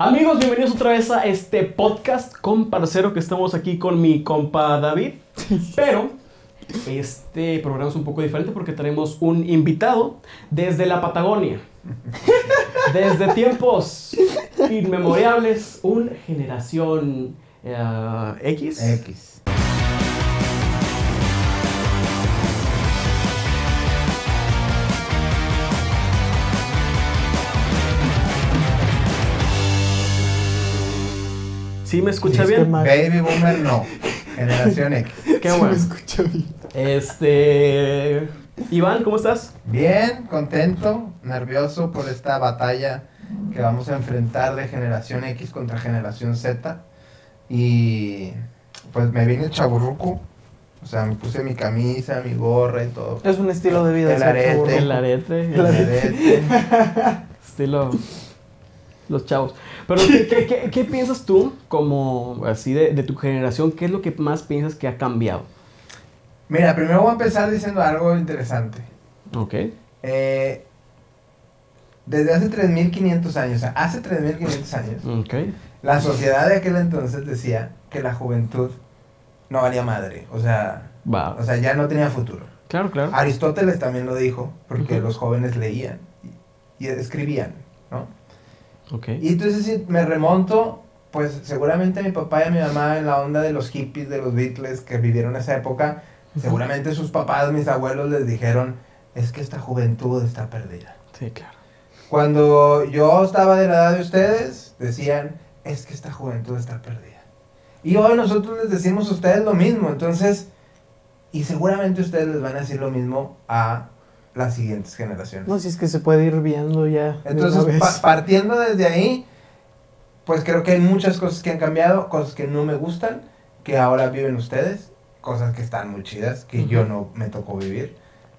Amigos, bienvenidos otra vez a este podcast con parcero que estamos aquí con mi compa David. Pero este programa es un poco diferente porque tenemos un invitado desde la Patagonia. Desde tiempos inmemorables, un generación eh, X. X. ¿Sí me escucha Es que bien? Baby Boomer no. Generación X. Qué Sí bueno. me escucha bien. Este. Iván, ¿cómo estás? Bien, contento, nervioso por esta batalla que vamos a enfrentar de generación X contra generación Z. Y pues me vine chaburruco. O sea, me puse mi camisa, mi gorra y todo. Es un estilo de vida. El arete. El arete. El el arete. Estilo. Los chavos. Pero, ¿qué, qué- qué- qué piensas tú, como así de, de tu generación? ¿Qué es lo que más piensas que ha cambiado? Mira, primero voy a empezar diciendo algo interesante. Ok. Eh, desde hace 3.500 años, o sea, hace 3.500 años, Ok. La sociedad de aquel entonces decía que la juventud no valía madre, o sea, o sea, ya no tenía futuro. Claro, claro. Aristóteles también lo dijo, porque los jóvenes leían y, y escribían, ¿no? Y entonces si me remonto, pues seguramente mi papá y mi mamá en la onda de los hippies, de los Beatles que vivieron esa época, seguramente sus papás, mis abuelos les dijeron, es que esta juventud está perdida. Sí, claro. Cuando yo estaba de la edad de ustedes, decían, es que esta juventud está perdida. Y hoy nosotros les decimos a ustedes lo mismo, entonces, y seguramente ustedes les van a decir lo mismo a las siguientes generaciones. No, si es que se puede ir viendo ya. Entonces, pa- partiendo desde ahí, pues creo que hay muchas cosas que han cambiado, cosas que no me gustan, que ahora viven ustedes, cosas que están muy chidas, que yo no me tocó vivir.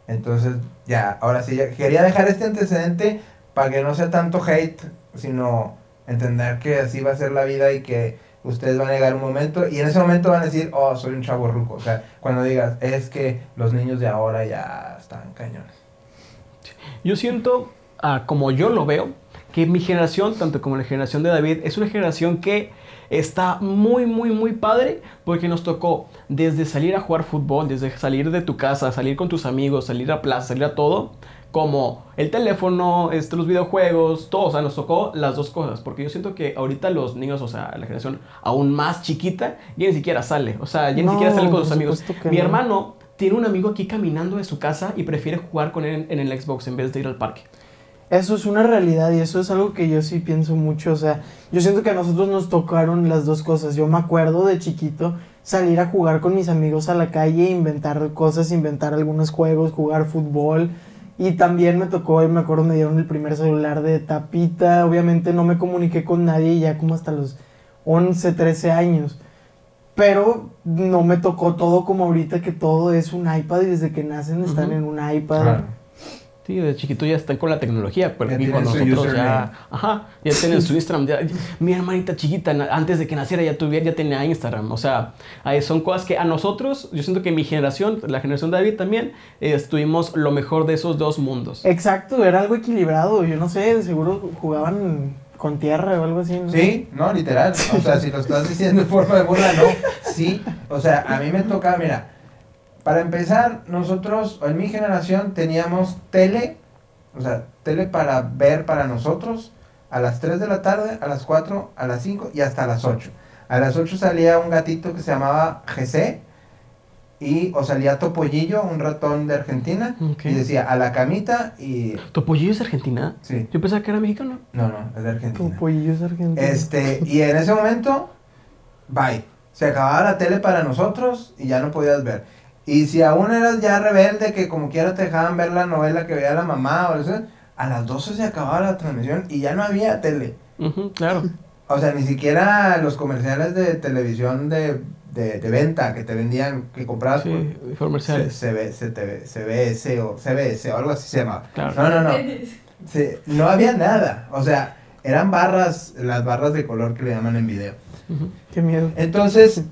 Entonces, ya, ahora sí, ya quería dejar este antecedente para que no sea tanto hate, sino entender que así va a ser la vida y que ustedes van a llegar un momento y en ese momento van a decir, oh, soy un chavo ruco. O sea, cuando digas, es que los niños de ahora ya están cañones. Yo siento, ah, como yo lo veo, que mi generación, tanto como la generación de David, es una generación que está muy, muy, muy padre porque nos tocó desde salir a jugar fútbol, desde salir de tu casa, salir con tus amigos, salir a plaza, salir a todo, como el teléfono, este, los videojuegos, todo, o sea, nos tocó las dos cosas, porque yo siento que ahorita los niños, o sea, la generación aún más chiquita, ya ni siquiera sale, o sea, ya ni No, siquiera sale con sus amigos. Mi no. hermano tiene un amigo aquí caminando de su casa y prefiere jugar con él en, el Xbox en vez de ir al parque. Eso es una realidad y eso es algo que yo sí pienso mucho. O sea, yo siento que a nosotros nos tocaron las dos cosas. Yo me acuerdo de chiquito salir a jugar con mis amigos a la calle, inventar cosas, inventar algunos juegos, jugar fútbol. Y también me tocó, y me acuerdo, me dieron el primer celular de tapita. Obviamente no me comuniqué con nadie ya como hasta los 11, 13 años. Pero no me tocó todo como ahorita que todo es un iPad y desde que nacen están en un iPad. Claro. Sí, de chiquito ya están con la tecnología, pero Ya aquí con nosotros ya, ajá, ya tienen su Instagram. ya- mi hermanita chiquita, antes de que naciera ya tuviera, ya tenía Instagram. O sea, ahí son cosas que a nosotros, yo siento que mi generación, la generación de David también, eh, estuvimos lo mejor de esos dos mundos. Exacto, era algo equilibrado. Yo no sé, de seguro jugaban con tierra o algo así. ¿no? Sí, no, literal. O sea, si lo estás diciendo en forma de burla, no. Sí. O sea, a mí me toca, mira, para empezar, nosotros, en mi generación, teníamos tele, o sea, tele para ver para nosotros a las 3 de la tarde, a las 4, a las 5 y hasta las 8. A las 8 salía un gatito que se llamaba GC y o salía Topollillo, un ratón de Argentina, y decía a la camita y... ¿Topollillo es argentina? Sí, Yo pensaba que era mexicano. no, no, es de Argentina. Como pollillos argentinos. Este, y en ese momento, bye. Se acababa la tele para nosotros y ya no podías ver. Y si aún eras ya rebelde, que como quiera te dejaban ver la novela que veía la mamá o eso, a las 12 se acababa la transmisión y ya no había tele. Claro. O sea, ni siquiera los comerciales de televisión de, de, de venta que te vendían, que comprabas Sí, por comerciales. CTV, CBS o CBS o algo así se llamaba. Claro. No, no, no. Sí, no había nada. O sea, eran barras, las barras de color que le llaman en video. Qué miedo. Entonces,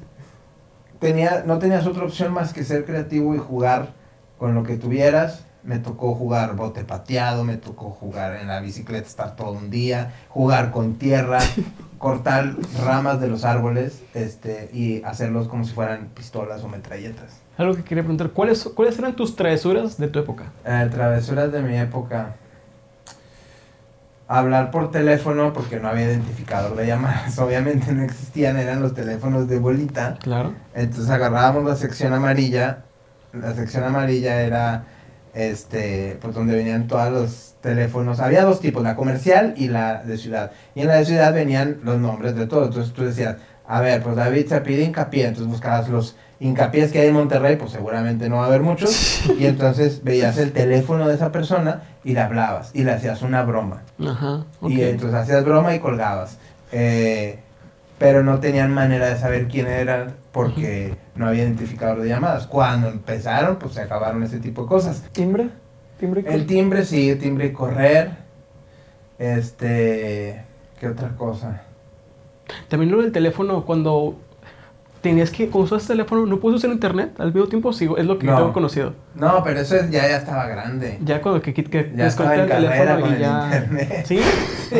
tenía, no tenías otra opción más que ser creativo y jugar con lo que tuvieras. Me tocó jugar bote pateado, me tocó jugar en la bicicleta, estar todo un día, jugar con tierra, cortar ramas de los árboles este, y hacerlos como si fueran pistolas o metralletas. Algo que quería preguntar, ¿cuáles, ¿cuáles eran tus travesuras de tu época? Eh, travesuras de mi época. Hablar por teléfono porque no había identificador de llamadas. Obviamente no existían, eran los teléfonos de bolita. Claro. Entonces agarrábamos la sección amarilla. La sección amarilla era este, pues donde venían todos los teléfonos. Había dos tipos, la comercial y la de ciudad. Y en la de ciudad venían los nombres de todos. Entonces tú decías, a ver, pues David se pide hincapié. Entonces buscabas los hincapiés que hay en Monterrey, pues seguramente no va a haber muchos. Y entonces veías el teléfono de esa persona y le hablabas y le hacías una broma. Ajá. Y entonces hacías broma y colgabas. Eh, pero no tenían manera de saber quién eran porque no había identificador de llamadas. Cuando empezaron, pues se acabaron ese tipo de cosas. ¿Timbre? ¿Timbre? El timbre, sí, el timbre y correr. Este. ¿Qué otra cosa? También lo del teléfono, cuando tenías que, cuando usas teléfono, no puedes usar internet al mismo tiempo, sí, es lo que No. tengo conocido. No, pero eso es- ya, ya estaba grande. Ya cuando que, que, que Ya estaba en desconecté carrera con y el ya. internet. ¿Sí?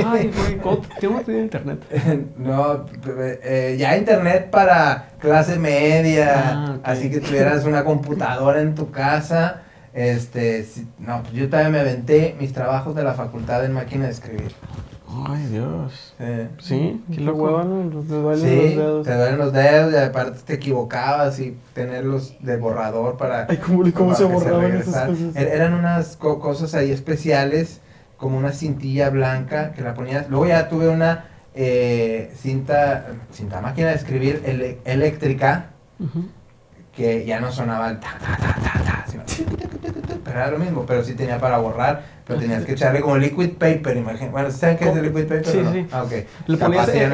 Ay, güey, ¿cómo tenido internet? No, eh, ya internet para clase media, Ah, así que tuvieras una computadora en tu casa. Este, si- no, pues yo también me aventé mis trabajos de la facultad en máquina de escribir. Ay, Dios. Eh, Sí, qué loco. Te duelen Sí, los dedos. te duelen los dedos y aparte te equivocabas y tenerlos de borrador para... Ay, ¿cómo, cómo para se borraban esas cosas? Er- Eran unas co- cosas ahí especiales, como una cintilla blanca que la ponías. Luego ya tuve una eh, cinta, cinta máquina de escribir ele- eléctrica que ya no sonaba el ta, ta, ta, ta, ta, sino pero era lo mismo, pero sí tenía para borrar, pero tenías que echarle como liquid paper, imagínate. Bueno, ¿saben qué es el liquid paper? Sí, no? sí. Ah, ok. Ponías en,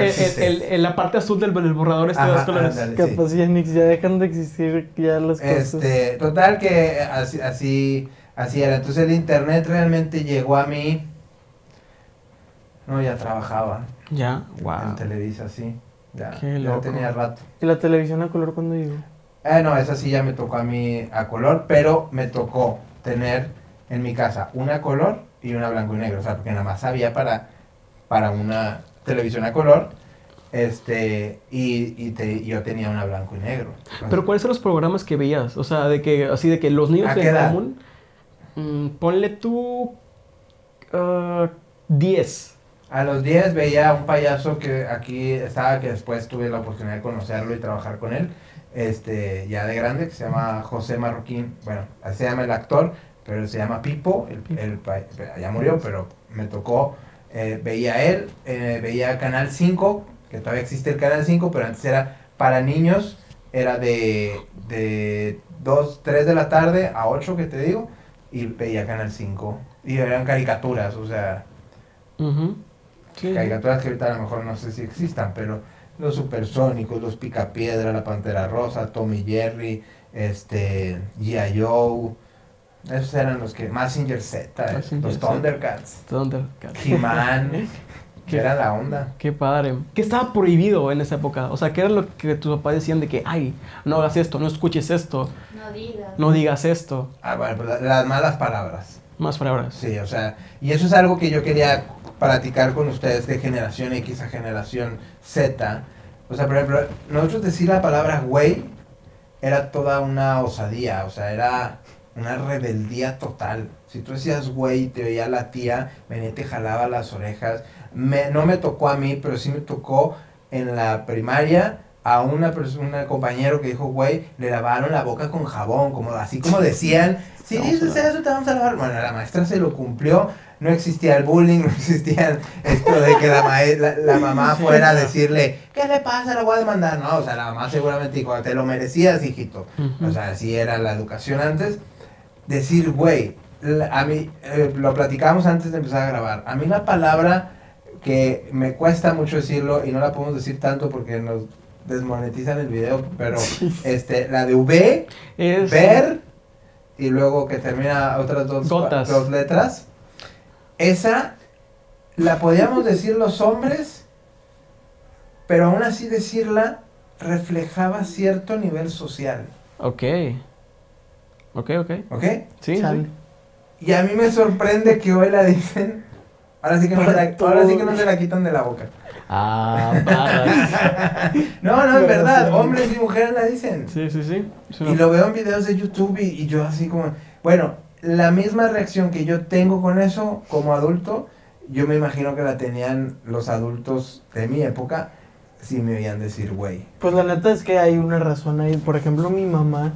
no la parte azul del, del borrador este de Ajá, dos colores. ándale. sí. Capaz ya, Nix, ya dejan de existir ya las cosas. Total que así, así, así era. Entonces el internet realmente llegó a mí. No, ya trabajaba Ya, en wow. Televisa, sí. Ya, Qué ya loco. tenía rato. ¿Y la televisión a color cuando llegó? Eh, no, esa sí ya me tocó a mí a color, pero me tocó tener en mi casa una color y una blanco y negro. O sea, porque nada más había para, para una televisión a color. Este, y, y te- yo tenía una blanco y negro. Pero ¿cuáles eran los programas que veías? O sea, de que, así de que los niños ¿A qué en edad? común, mm, ponle tú ah, 10. A los 10 veía a un payaso que aquí estaba, que después tuve la oportunidad de conocerlo y trabajar con él, este, ya de grande, que se llama José Marroquín, bueno, así se llama el actor, pero se llama Pipo, el, el ya murió, pero me tocó, eh, veía él, eh, veía Canal 5, que todavía existe el Canal 5, pero antes era para niños, era de, de 2, 3 de la tarde a 8, que te digo, y veía Canal 5, y eran caricaturas, o sea. Sí. caricaturas que ahorita a lo mejor no sé si existan, pero los supersónicos, los picapiedra, la pantera rosa, Tommy Jerry, este, G.I. Joe, esos eran los que, Massinger Z, eh, los. Thundercats, Thundercats. He-Man, que Qué- era la onda. Qué padre. ¿Qué estaba prohibido en esa época? O sea, ¿qué era lo que tus papás decían de que, ay, no hagas esto, no escuches esto, No digas. no digas esto? Ah, bueno, la- las malas palabras. Más palabras. Sí, o sea, y eso es algo que yo quería platicar con ustedes de generación X a generación Z. O sea, por ejemplo, nosotros decir la palabra güey era toda una osadía, o sea, era una rebeldía total. Si tú decías güey y te oía la tía, venía y te jalaba las orejas. Me, no me tocó a mí, pero sí me tocó en la primaria a una persona, compañero que dijo güey, le lavaron la boca con jabón, como así como decían, si dices ver. eso te vamos a lavar. Bueno, la maestra se lo cumplió, no existía el bullying, no existía esto de que la, la, la mamá fuera a decirle, ¿qué le pasa? La voy a demandar. No, o sea, la mamá seguramente dijo, te lo merecías, hijito. O sea, así era la educación antes. Decir, güey, a mí, eh, lo platicamos antes de empezar a grabar. A mí la palabra que me cuesta mucho decirlo y no la podemos decir tanto porque nos desmonetizan el video, pero este, la de V, Es, ver y luego que termina otras dos, Gotas. dos letras. Esa la podíamos decir los hombres, pero aún así decirla reflejaba cierto nivel social. Ok. Ok, ok. ¿Ok? Sí. Y a mí me sorprende que hoy la dicen. Ahora sí que no, se la, ahora sí que no se la quitan de la boca. Ah, barras. No, no, en verdad, hombres y mujeres la dicen. Sí, sí, sí. Y lo veo en videos de YouTube y, y yo así como, bueno, la misma reacción que yo tengo con eso como adulto, yo me imagino que la tenían los adultos de mi época si me oían decir güey. Pues la neta es que hay una razón ahí. Por ejemplo, mi mamá,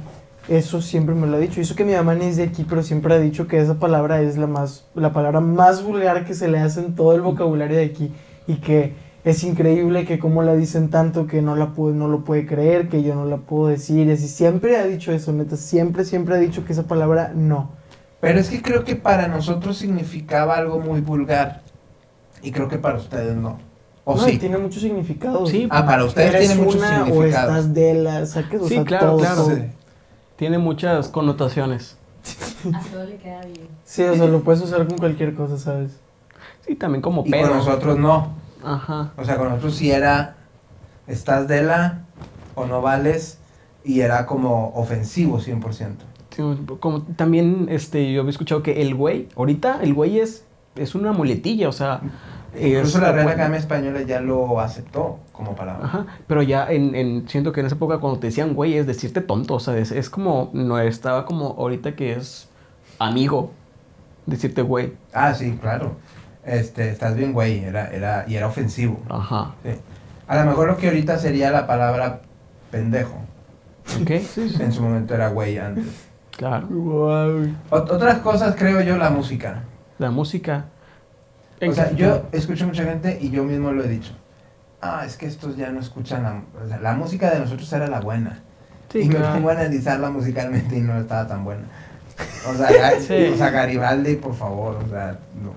eso siempre me lo ha dicho. Y eso que mi mamá no es de aquí, pero siempre ha dicho que esa palabra es la más, la palabra más vulgar que se le hace en todo el vocabulario de aquí. Y que es increíble que como la dicen tanto que no la puedo, no lo puede creer, que yo no la puedo decir. Y así siempre ha dicho eso, neta. Siempre, siempre ha dicho que esa palabra no. Pero es que creo que para nosotros significaba algo muy vulgar y creo que para ustedes no. ¿O no, sí? tiene mucho significado. Sí, Ah, para ustedes Eres tiene muchos una o estás de la, saques, o Sí, sea, claro, todo, claro. todo. Sí. Tiene muchas connotaciones. A todo le queda bien. Sí, o sea, lo puedes usar con cualquier cosa, ¿sabes? Sí, también como Y pedo. con nosotros no. Ajá. O sea, con nosotros sí era, estás de la o no vales y era como ofensivo 100%. Sí, como también este, yo había escuchado que el güey, ahorita el güey es, es una muletilla, o sea. Incluso es- la Real Academia Española ya lo aceptó como palabra. Ajá, pero ya en, en- siento que en esa época cuando te decían güey es decirte tonto, o sea, es, es como, no estaba como ahorita que es amigo, decirte güey. Ah, sí, claro. Este, estás bien, güey, era, era, y era ofensivo. Ajá. Sí. A lo mejor lo que ahorita sería la palabra pendejo. Ok, sí, sí. En su momento era güey antes. Claro. Wow. Ot- otras cosas creo yo, la música. La música. O sea, yo escucho mucha gente y yo mismo lo he dicho. Ah, es que estos ya no escuchan la, o sea, la música de nosotros era la buena. Sí, y me claro. pongo a analizarla musicalmente y no estaba tan buena. O sea, Sí. o sea Garibaldi, por favor, o sea, no.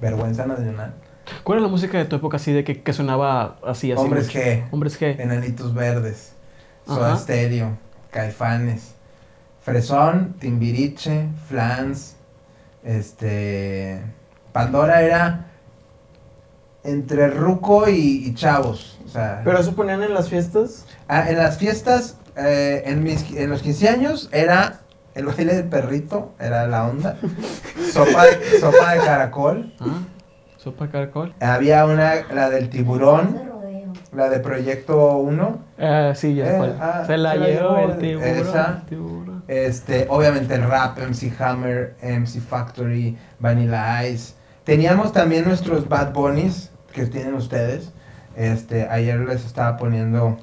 vergüenza nacional. ¿Cuál es la música de tu época así de que, que sonaba así, así? Hombres mucho? G, Hombres G. Enanitos Verdes, Soda. Stereo, Caifanes, Fresón, Timbiriche, Flans, este... Pandora era entre Ruco y, y Chavos, o sea... Pero eso ponían en las fiestas. Ah, en las fiestas, eh, en, mis, en los 15 años, era el baile del perrito, era la onda. sopa, de, sopa de caracol. Ah, sopa de caracol. Había una, la del tiburón, la de Proyecto 1. Ah, sí, ya. Eh, cuál. ah, se la se llevó llevó el tiburón. esa. el tiburón. Este, obviamente el rap, MC Hammer, MC Factory, Vanilla Ice. Teníamos también nuestros Bad Bunnies que tienen ustedes. Este, ayer les estaba poniendo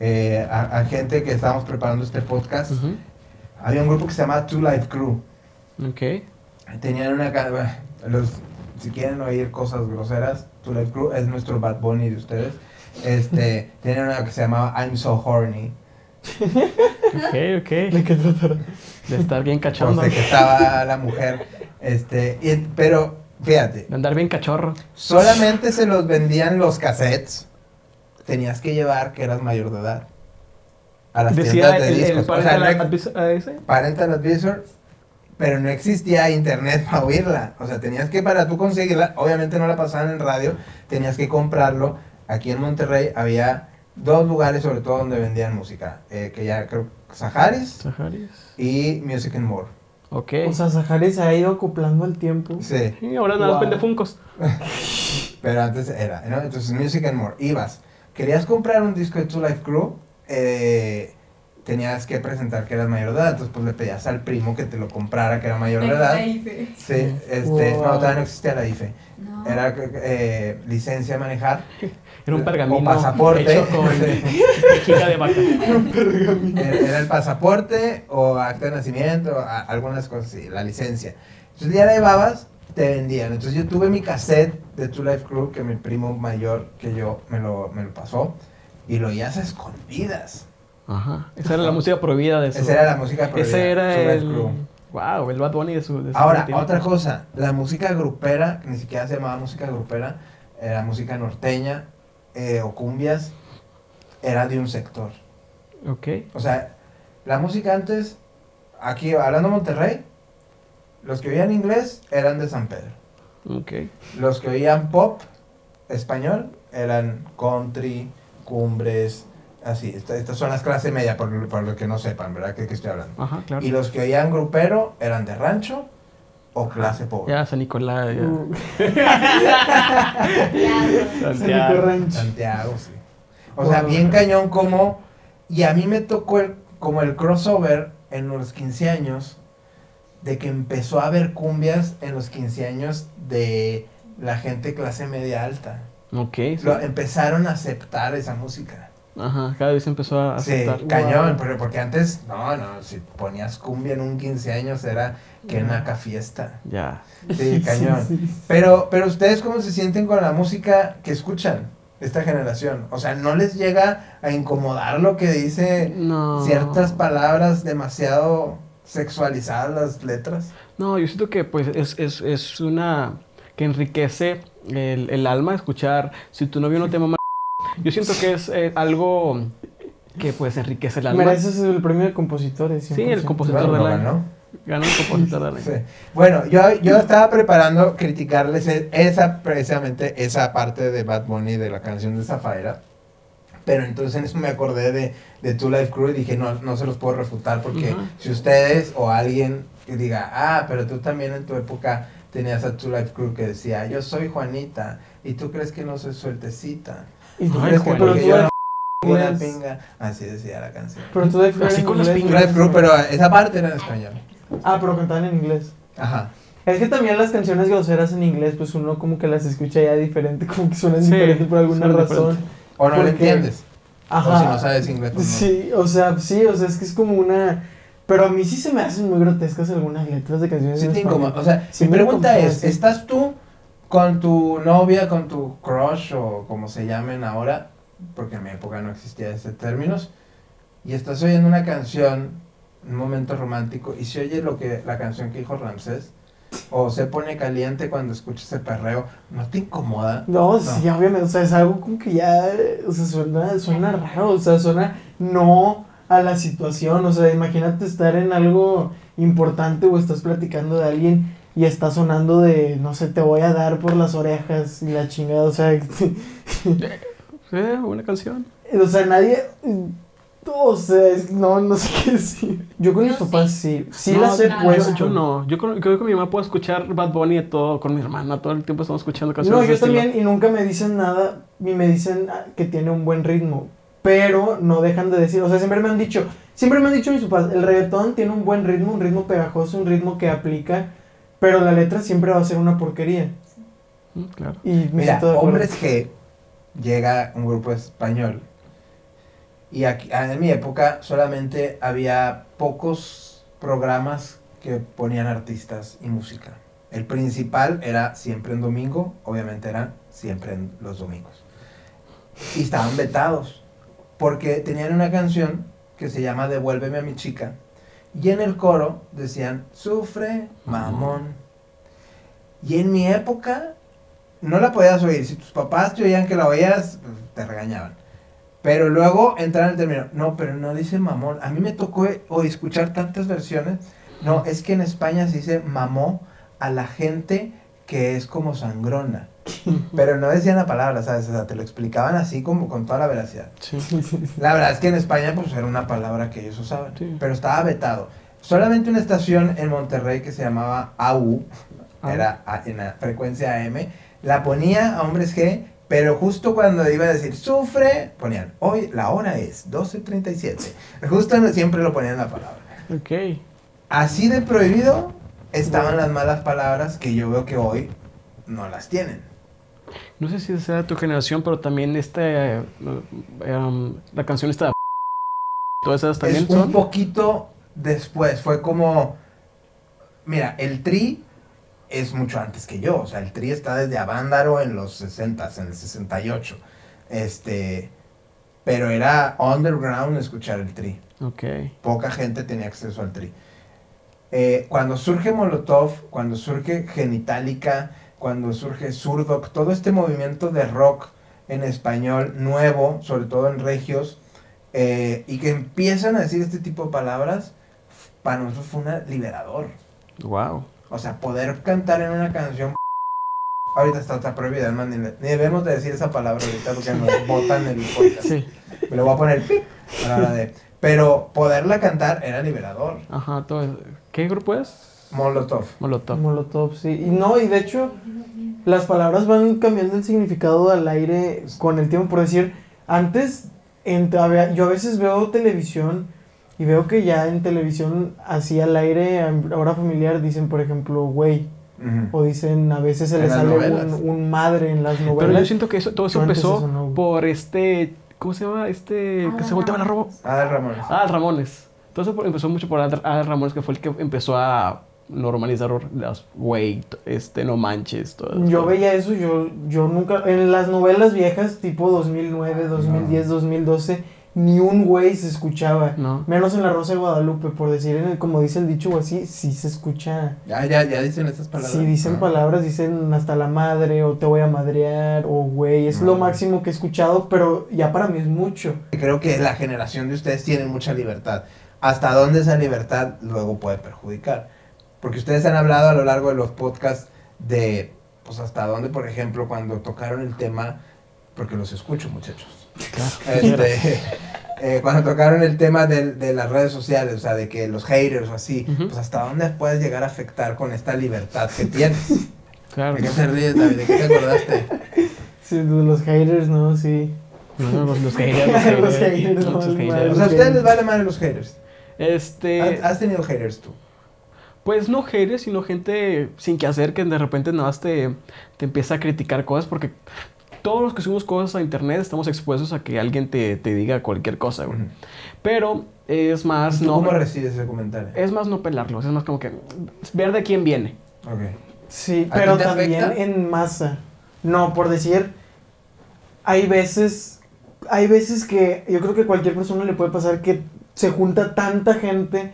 eh, a, a gente que estábamos preparando este podcast. Ujú. Había un grupo que se llamaba Two Life Crew. Ok. Tenían una los si quieren oír cosas groseras, Two Life Crew es nuestro Bad Bunny de ustedes. Este, tenían una que se llamaba I'm So Horny. Ok, ¿De ok. qué tratará? De estar bien cachondo. Pues de que estaba la mujer. Este, y- pero fíjate, De andar bien cachorro. solamente se los vendían los cassettes. Tenías que llevar que eras mayor de edad. A las Decía tiendas de el, el, discos. O sea, parental no ex- advis- a ese. parental advisor, pero no existía internet para oírla. O sea, tenías que, para tú conseguirla, obviamente no la pasaban en radio, tenías que comprarlo. Aquí en Monterrey había dos lugares, sobre todo, donde vendían música. eh, que ya creo, Saharis Saharis. y Music and More. Ok. O sea, Sahari se ha ido acoplando al tiempo. Sí, y ahora nada más Wow. vende funcos. pero antes era, ¿no? Entonces, Music and More. Ibas, querías comprar un disco de Two Life Crew, eh, tenías que presentar que eras mayor de edad, entonces pues le pedías al primo que te lo comprara, que era mayor de edad. Ife. Sí, este, Wow. no, todavía no existía la IFE. No. Era eh, licencia a manejar. Era un O pergamino. pasaporte. Hecho con vejiga de vaca. Era, era el pasaporte o acta de nacimiento, a- algunas cosas así, la licencia. Entonces ya la llevabas, te vendían. Entonces yo tuve mi cassette de Two Life Crew que mi primo mayor que yo me lo, me lo pasó y lo oías a escondidas. Ajá. Esa era la música prohibida de su. Esa era la música prohibida, Ese era Two Life el. Crew. Wow, el Bad Bunny de su. de su Ahora, otra cosa, la música grupera, que ni siquiera se llamaba música grupera, era música norteña eh, o cumbias, era de un sector. Ok. O sea, la música antes, aquí hablando de Monterrey, los que oían inglés eran de San Pedro. Ok. Los que oían pop español eran country, cumbres, así. Esta- Estas son las clases media, por, por lo que no sepan, ¿verdad? ¿Qué, qué estoy hablando? Ajá, claro. Y los que oían grupero eran de rancho o clase pobre. Ya, San Nicolás. Ya. Uh, Ya, San Nico Ranch. Santiago, sí. O sea, bien cañón como... Y a mí me tocó el, como el crossover en los 15 años de que empezó a haber cumbias en los 15 años de la gente clase media alta. Ok. sí. Lo- empezaron a aceptar esa música. Ajá, cada vez empezó a Sí, cañón, pero porque antes, no, no, si ponías cumbia en un 15 años era que naca fiesta. Ya. Sí, cañón. Sí, sí. Pero, pero ustedes cómo se sienten con la música que escuchan esta generación? O sea, ¿no les llega a incomodar lo que dice No. ciertas palabras demasiado sexualizadas las letras? No, yo siento que pues es, es, es una que enriquece el, el alma escuchar si tu novio no te mama. Yo siento que es eh, algo que pues enriquece el alma. Mereces el premio de compositores. Sí, el 100%. compositor del año. ganó. Ganó el compositor del año. Sí. Bueno, yo, yo estaba preparando criticarles e- esa, precisamente esa parte de Bad Bunny de la canción de Zafaera. Pero entonces en eso me acordé de, de Two Life Crew y dije, no, no se los puedo refutar porque si ustedes o alguien que diga, ah, pero tú también en tu época tenías a Two Life Crew que decía, yo soy Juanita y tú crees que no soy sueltecita. Y tú Ay, crees que Juan, pero tú yo una pinga. Así decía la canción. Pero tú Así con las Crew, ¿no? pero esa parte era en español. Ah, pero cantaban en inglés. Ajá. Es que también las canciones groseras en inglés, pues uno como que las escucha ya diferente, como que suenan Sí, diferente por alguna razón. diferente. O no lo entiendes. Ajá. O si no sabes inglés. pues no. Sí, o sea, sí, o sea, es que es como una... Pero a mí sí se me hacen muy grotescas algunas letras de canciones Sí en te. O sea, Sí mi pregunta es. ¿estás tú con tu novia, con tu crush o como se llamen ahora? Porque en mi época no existía ese término. Y estás oyendo una canción, un momento romántico, y si oyes lo que, la canción que dijo Ramsés, o se pone caliente cuando escuchas el perreo, ¿no te incomoda? No, sí, obviamente, o sea, es algo como que ya, o sea, suena, suena raro, o sea, suena no a la situación, o sea, imagínate estar en algo importante o estás platicando de alguien y está sonando de, no sé, te voy a dar por las orejas y la chingada, o sea, Sí, buena canción. o sea, nadie, o sea, no, no sé qué decir. Yo con Yo mis papás sí. sí, sí No, las he no, puesto. Yo no. Yo con, creo que con mi mamá puedo escuchar Bad Bunny de todo. Con mi hermana todo el tiempo estamos escuchando canciones. No, yo estilo. también, y nunca me dicen nada, ni me dicen que tiene un buen ritmo, pero no dejan de decir, o sea, siempre me han dicho, siempre me han dicho mis papás, el reggaetón tiene un buen ritmo, un ritmo pegajoso, un ritmo que aplica, pero la letra siempre va a ser una porquería. Mm, Claro. Y me Mira. Hombres G llega un grupo español y aquí, ah, en mi época solamente había pocos programas que ponían artistas y música. El principal era siempre en domingo, obviamente era siempre en los domingos. Y estaban vetados porque tenían una canción que se llama Devuélveme a mi chica y en el coro decían Sufre, mamón. Y en mi época no la podías oír. Si tus papás te oían que la oías, pues, te regañaban. Pero luego entraron el término, no, pero no dice mamón. A mí me tocó o escuchar tantas versiones. No, es que en España se dice mamó a la gente que es como sangrona. Pero no decían la palabra, ¿sabes? O sea, te lo explicaban así como con toda la veracidad. Sí. La verdad es que en España pues era una palabra que ellos usaban, Sí. pero estaba vetado. Solamente una estación en Monterrey que se llamaba AU, Ah. era en la frecuencia AM, la ponía a hombres G, pero justo cuando iba a decir sufre, ponían, hoy la hora es 12.37. Justo siempre lo ponían la palabra. Ok. Así de prohibido estaban las malas palabras que yo veo que hoy no las tienen. No sé si sea de tu generación, pero también este, eh, um, la canción está Todas esas también es un son. poquito después. Fue como. Mira, el Tri es mucho antes que yo. O sea, el Tri está desde Avándaro en los 60, en el 68. Este. Pero era underground escuchar el Tri. Ok. Poca gente tenía acceso al Tri. Eh, cuando surge Molotov, cuando surge Genitalica, cuando surge Surdoc, todo este movimiento de rock en español nuevo, sobre todo en regios, eh, y que empiezan a decir este tipo de palabras, para nosotros fue una liberador. Wow. O sea, poder cantar en una canción. Ahorita está, está prohibida, además, ni, ni debemos de decir esa palabra ahorita porque nos botan el podcast. Sí. Me lo voy a poner pip a la hora de. Pero poderla cantar era liberador. Ajá. Todo. ¿Qué grupo es? Molotov. Molotov. Molotov, sí. Y no, y de hecho, las palabras van cambiando el significado al aire con el tiempo. Por decir, antes, en, a yo a veces veo televisión y veo que ya en televisión, así al aire, ahora familiar, dicen, por ejemplo, güey. O dicen, a veces se le sale un, un madre en las novelas. Pero yo siento que eso, todo eso empezó eso no. por este. ¿Cómo se llama? Este. que se volteaba la robo. Adal Ramones. Ah, Ramones. Todo eso empezó mucho por Adal Ramones, que fue el que empezó a normalizar las güey, este, no manches. Todo Yo veía eso, yo, yo nunca, en las novelas viejas, tipo 2009, 2010, 2012, ni un güey se escuchaba. No. Menos en La Rosa de Guadalupe, por decir, en el- como dice el dicho o así, sí se escucha. Ya, ya, ya dicen estas palabras. Si dicen Ah. palabras, dicen hasta la madre, o te voy a madrear, o güey, es lo Mm. máximo que he escuchado, pero ya para mí es mucho. Creo que la generación de ustedes tiene mucha libertad. ¿Hasta dónde esa libertad luego puede perjudicar? Porque ustedes han hablado a lo largo de los podcasts de, pues hasta dónde, por ejemplo, cuando tocaron el tema, porque los escucho muchachos, este, eh, cuando tocaron el tema de, de las redes sociales, o sea, de que los haters o así, Ujú. pues hasta dónde puedes llegar a afectar con esta libertad que tienes. Claro. ¿De qué te ríes, David? ¿De qué te acordaste? Sí, de los haters, ¿no? Sí. No, los, los haters, Los haters, no, muchos madre. haters. O sea, a ustedes les vale madre los haters. Este. ¿Has- ¿Has tenido haters tú? Pues no haters, sino gente sin que hacer que de repente nada más te, te empieza a criticar cosas porque todos los que subimos cosas a internet estamos expuestos a que alguien te, te diga cualquier cosa, güey. Pero es más ¿Tú no ¿Cómo recibes ese comentario? es más no pelarlos, es más como que ver de quién viene. Ok. Sí, ¿A pero también afecta? en masa. No, por decir, hay veces, hay veces que yo creo que cualquier persona le puede pasar que se junta tanta gente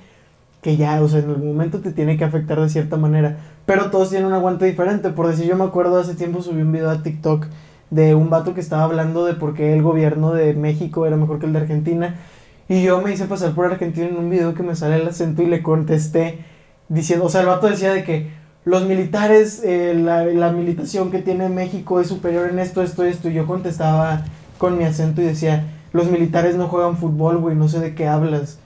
que ya, o sea, en algún momento te tiene que afectar de cierta manera. Pero todos tienen un aguante diferente. Por decir, yo me acuerdo hace tiempo subí un video a TikTok de un vato que estaba hablando de por qué el gobierno de México era mejor que el de Argentina. Y yo me hice pasar por Argentina en un video que me sale el acento y le contesté diciendo, o sea, el vato decía de que los militares, eh, la, la militación que tiene México es superior en esto, esto, esto. Y yo contestaba con mi acento y decía, los militares no juegan fútbol, güey, no sé de qué hablas.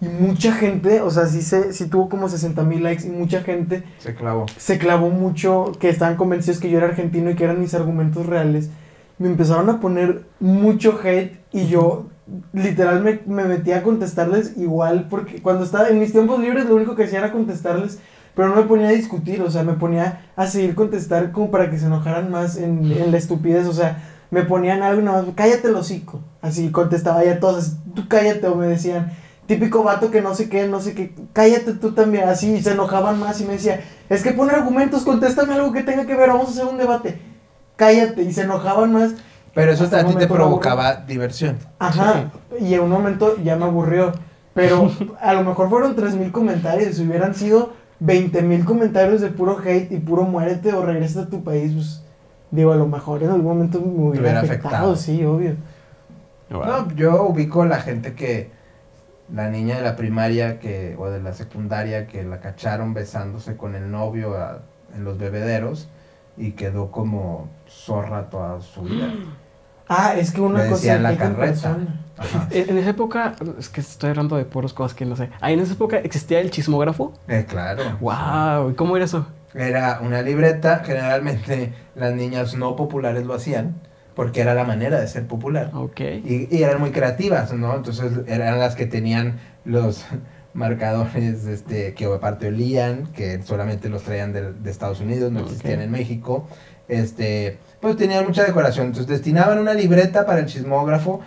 Y mucha gente, o sea, sí, se, sí tuvo como 60 mil likes y mucha gente Se clavó. se clavó mucho, que estaban convencidos que yo era argentino y que eran mis argumentos reales. Me empezaron a poner mucho hate y yo literal me, me metí a contestarles igual, porque cuando estaba en mis tiempos libres lo único que hacía era contestarles, pero no me ponía a discutir, o sea, me ponía a seguir contestar como para que se enojaran más en, en la estupidez, o sea, me ponían algo y nada más, cállate el hocico, así contestaba ya todos, así, tú cállate, o me decían, típico vato que no sé qué, no sé qué, cállate tú también, así, y se enojaban más y me decía, es que pone argumentos, contéstame algo que tenga que ver, vamos a hacer un debate, cállate, y se enojaban más, Pero eso Hasta a ti te provocaba diversión. Ajá, y en un momento ya me aburrió. Pero a lo mejor fueron 3.000 comentarios. Si hubieran sido 20.000 comentarios de puro hate y puro muérete o regresa a tu país, pues digo, a lo mejor en algún momento me hubiera, hubiera afectado, afectado. sí, obvio. No, yo ubico la gente que la niña de la primaria que o de la secundaria que la cacharon besándose con el novio a- en los bebederos y quedó como zorra toda su vida. Ah, es que una Le cosa la carreta. en esa época, es que estoy hablando de puras cosas que no sé. Ahí en esa época existía el chismógrafo. Eh, claro. Wow, ¿y cómo era eso? Era una libreta, generalmente las niñas no populares lo hacían porque era la manera de ser popular. Ok. Y, y eran muy creativas, ¿no? Entonces eran las que tenían los marcadores este, que aparte olían, que solamente los traían de, de Estados Unidos, no Ok. existían en México. Este, pues tenían mucha decoración. Entonces destinaban una libreta para el chismógrafo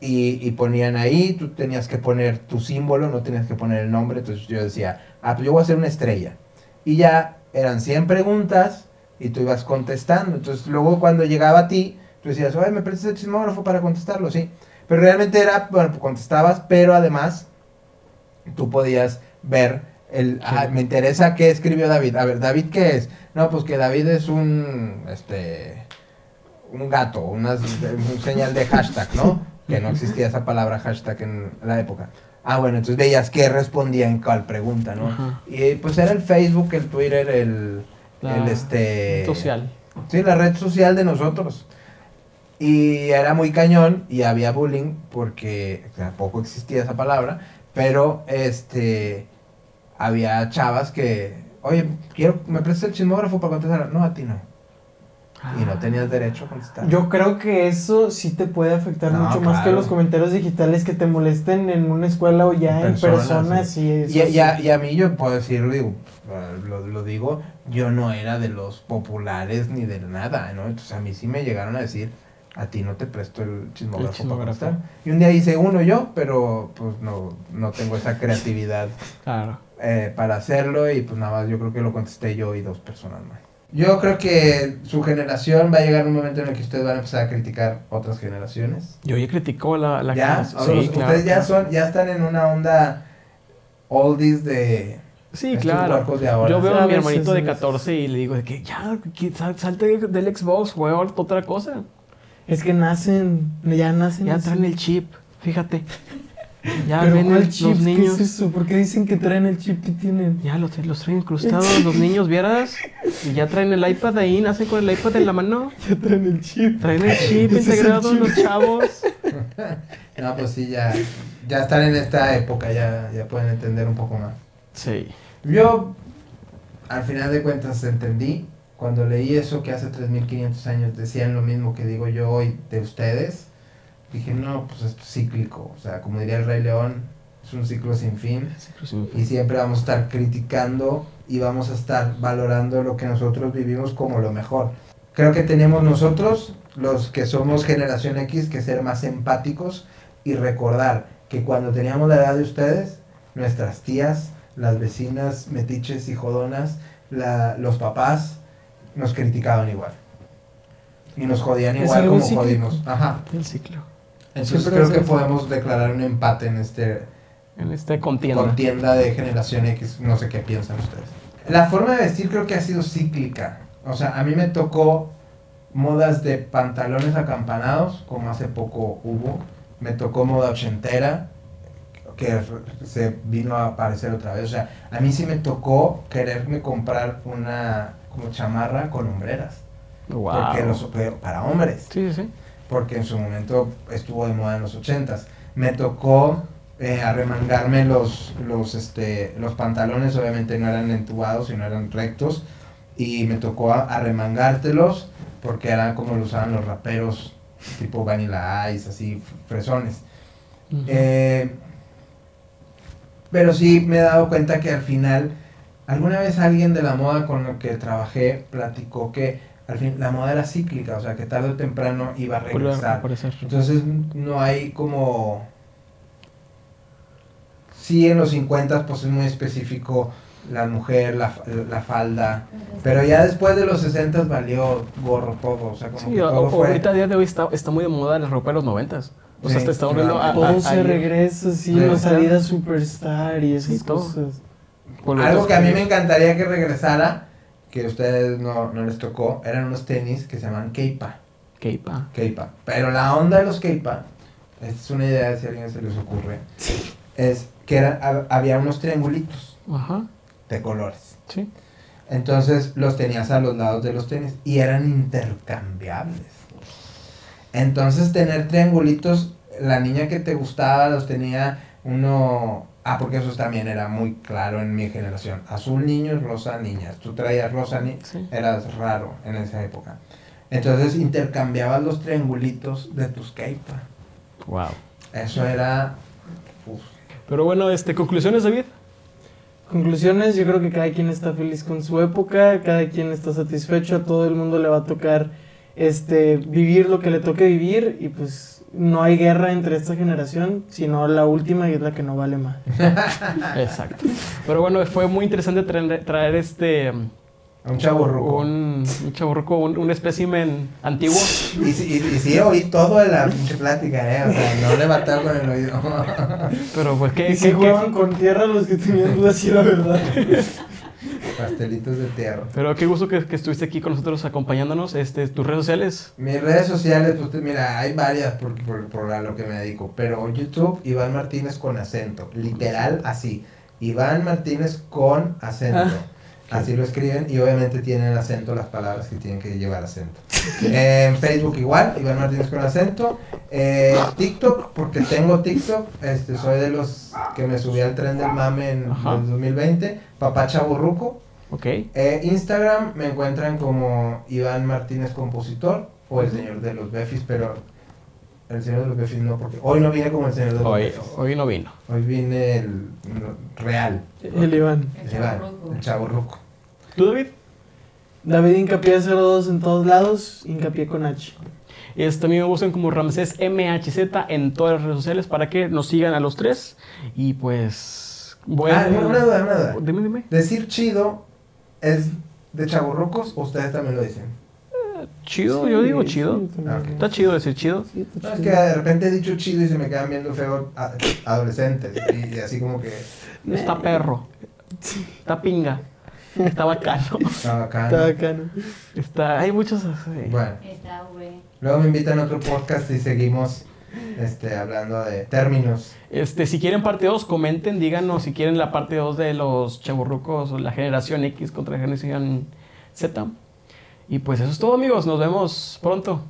y, y ponían ahí, tú tenías que poner tu símbolo, no tenías que poner el nombre. Entonces yo decía, ah, pues yo voy a hacer una estrella. Y ya eran 100 preguntas y tú ibas contestando. Entonces luego cuando llegaba a ti, tú decías, oye, ¿me prestas el chismógrafo para contestarlo? Sí. Pero realmente era, bueno, pues contestabas, pero además tú podías ver el, ah, me interesa qué escribió David. A ver, ¿David qué es? No, pues que David es un, este, un gato, una, un señal de hashtag, ¿no? Que no existía esa palabra hashtag en la época. Ah, bueno, entonces veías qué respondía en cuál pregunta, ¿no? Ajá. Y pues era el Facebook, el Twitter, el, La el este... Social. Sí, la red social de nosotros. Y era muy cañón y había bullying porque tampoco existía esa palabra, pero este había chavas que oye, quiero, ¿me prestas el chismógrafo para contestar? No, a ti no. Y no Ah. tenías derecho a contestar. Yo creo que eso sí te puede afectar No, mucho más que los comentarios digitales que te molesten en una escuela o ya En en persona, persona. sí. sí, eso Y, sí. y a, y a mí yo puedo decirlo, digo, lo, lo digo, yo no era de los populares ni de nada, ¿no? Entonces a mí sí me llegaron a decir, a ti no te presto el chismógrafo, El para chismógrafo. contestar. Y un día hice uno yo, pero pues no, no tengo esa creatividad Claro. eh, para hacerlo y pues nada más yo creo que lo contesté yo y dos personas más. Yo creo que su generación va a llegar un momento en el que ustedes van a empezar a criticar otras generaciones. Yo ya criticó la, la ya, Sí, claro. ustedes ya son, ya están en una onda oldies de Sí, claro. de ahora. Yo veo A a mi veces, hermanito de a veces. 14 y le digo de que ya, que sal- salte del Xbox, juega otra cosa. Es que nacen, ya nacen. Ya así. traen el chip, fíjate. Ya Pero ven ¿cuál el- chip? los ¿Qué niños. es eso? ¿Por qué dicen que traen el chip que tienen? Ya los, los traen incrustados los niños, ¿vieras? Y ya traen el iPad ahí, nacen con el iPad en la mano. Ya traen el chip. Traen el chip el integrado chip. los chavos. No, pues sí, ya, ya están en esta época, ya, ya pueden entender un poco más. Sí. Yo, al final de cuentas, entendí cuando leí eso que hace 3500 años decían lo mismo que digo yo hoy de ustedes. Dije, no, pues esto es cíclico. O sea, como diría el Rey León, es un ciclo sin fin. Y siempre vamos a estar criticando y vamos a estar valorando lo que nosotros vivimos como lo mejor. Creo que tenemos nosotros, los que somos generación X, que ser más empáticos y recordar que cuando teníamos la edad de ustedes, nuestras tías, las vecinas metiches y jodonas, la- los papás, nos criticaban igual. Y nos jodían Es igual como cíclico. jodimos. Ajá. El ciclo. Entonces Siempre creo que eso. podemos declarar un empate en este En esta contienda. contienda de generación X, no sé qué piensan ustedes. La forma de vestir creo que ha sido cíclica. O sea, a mí me tocó modas de pantalones acampanados, como hace poco hubo. Me tocó moda ochentera, que se vino a aparecer otra vez. O sea, a mí sí me tocó quererme comprar una como chamarra con hombreras. Wow. Porque los, para hombres Sí, sí, porque en su momento estuvo de moda en los ochentas. Me tocó eh, arremangarme los, los, este, los pantalones, obviamente no eran entubados, sino eran rectos, y me tocó arremangártelos porque eran como lo usaban los raperos, tipo Vanilla Ice, así, fresones. Ujú. Eh, pero sí me he dado cuenta que al final, alguna vez alguien de la moda con lo que trabajé platicó que al fin la moda era cíclica, o sea que tarde o temprano iba a regresar. Entonces no hay como... Sí, en los 50 pues es muy específico la mujer, la, fa- la falda, pero ya después de los 60 valió gorro todo, o sea como Sí, que o- todo o- fue... ahorita a día de hoy está, está muy de moda la ropa de los noventas. O sea, Sí, te está volviendo a, a- Todo se regresa, sí, las salidas superstar y esas Sí, todo. cosas. Algo que a mí me encantaría que regresara, que a ustedes no, no les tocó, eran unos tenis que se llaman Keipa. Keipa. Keipa. Pero la onda de los Keipa, esta es una idea si a alguien se les ocurre, es que era, hab- había unos triangulitos Ajá. de colores. Sí. Entonces los tenías a los lados de los tenis y eran intercambiables. Entonces tener triangulitos, la niña que te gustaba los tenía uno... Ah, porque eso también era muy claro en mi generación. Azul niños, rosa niñas. Tú traías rosa ni Sí. eras raro en esa época. Entonces intercambiabas los triangulitos de tus keipa. Wow. Eso era... uf. Pero bueno, este, conclusiones, David. Conclusiones, yo creo que cada quien está feliz con su época, cada quien está satisfecho, a todo el mundo le va a tocar este vivir lo que le toque vivir y pues no hay guerra entre esta generación, sino la última y es la que no vale más. Exacto. Pero bueno, fue muy interesante traer, traer este. Un chavo ruco. Un, un un, un espécimen antiguo. Y, sí- y, y sí, oí todo de la pinche plática, ¿eh? O sea, no le batalló con el oído. Pero pues, ¿qué, Y qué, si qué- jugaban con tierra los que tenían dudas si era verdad. Pastelitos de tierra. Pero qué gusto que, que estuviste aquí con nosotros acompañándonos. Este, tus redes sociales. Mis redes sociales, pues mira, hay varias por, por, por a lo que me dedico. Pero YouTube, Iván Martínez con acento. Literal así. Iván Martínez con acento. Así lo escriben y obviamente tienen acento las palabras que tienen que llevar acento. En Facebook igual, Iván Martínez con acento. Eh, TikTok, porque tengo TikTok. Este, soy de los que me subí al tren del mame en Ajá. el 2020. Papá Chaburruco. Ok. Eh, Instagram me encuentran como Iván Martínez Compositor o el señor de los Befis, pero el señor de los Befis no, porque hoy no vine como el señor de los Hoy, Befis. hoy no vino. Hoy vine el real, El Iván. El el Iván, chavorruco. el chavo ruco. ¿Tú, David? David Hincapié 02 en todos lados, Hincapié con H. Este, también me buscan como Ramsés MHZ en todas las redes sociales para que nos sigan a los tres. Y pues. Bueno. Ah, una, una duda, una duda. Dime, dime. Decir chido es de chavorrucos o ustedes también lo dicen. Chido, Sí, yo digo chido. Ah. Está chido decir chido. Sí, está No, es chido. que de repente he dicho chido y se me quedan viendo feo a- adolescentes. Y, y así como que Está perro. Está pinga. Está bacano. está bacán. Está bacano. Está. Hay muchos. así. Bueno, Está güey. luego me invitan a otro podcast y seguimos este, hablando de términos. Este, si quieren parte 2, comenten, díganos si quieren la parte 2 de los chaburrucos o la generación X contra la generación Z. Y pues eso es todo, amigos. Nos vemos pronto.